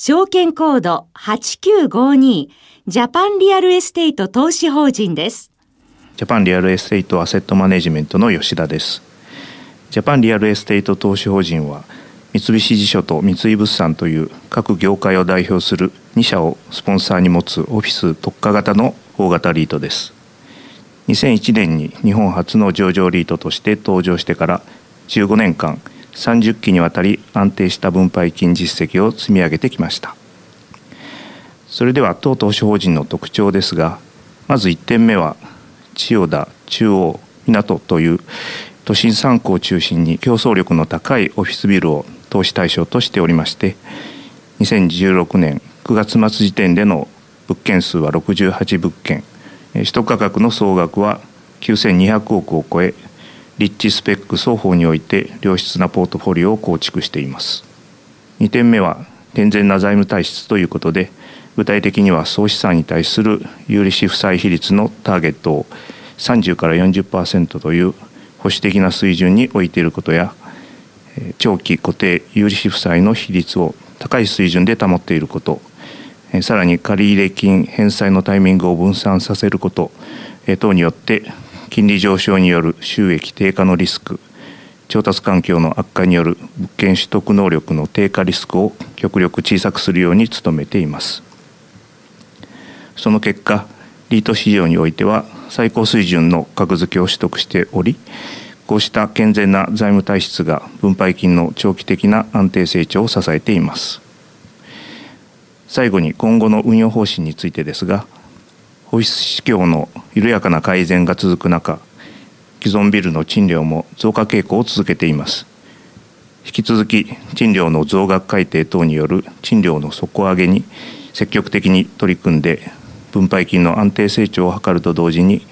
証券コード8952ジャパンリアルエステイト投資法人です。ジャパンリアルエステイトアセットマネジメントの吉田です。ジャパンリアルエステイト投資法人は三菱地所と三井不動産という各業界を代表する2社をスポンサーに持つオフィス特化型の大型リートです。2001年に日本初の上場リートとして登場してから15年間30期にわたり安定した分配金実績を積み上げてきました。それでは当投資法人の特徴ですがまず1点目は千代田中央港という都心3区を中心に競争力の高いオフィスビルを投資対象としておりまして2016年9月末時点での物件数は68物件。取得価格の総額は9200億を超えリッチスペック双方において良質なポートフォリオを構築しています。2点目は健全な財務体質ということで具体的には総資産に対する有利子負債比率のターゲットを30から40%という保守的な水準に置いていることや長期固定有利子負債の比率を高い水準で保っていることさらに借入金返済のタイミングを分散させること等によって金利上昇による収益低下のリスク調達環境の悪化による物件取得能力の低下リスクを極力小さくするように努めています。その結果リート市場においては最高水準の格付けを取得しておりこうした健全な財務体質が分配金の長期的な安定成長を支えています。最後に今後の運用方針についてですがオフィス市況の緩やかな改善が続く中既存ビルの賃料も増加傾向を続けています引き続き賃料の増額改定等による賃料の底上げに積極的に取り組んで分配金の安定成長を図ると同時に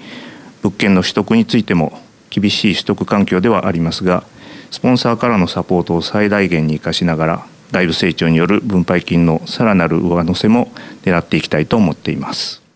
物件の取得についても厳しい取得環境ではありますがスポンサーからのサポートを最大限に生かしながら外部成長による分配金のさらなる上乗せも狙っていきたいと思っています。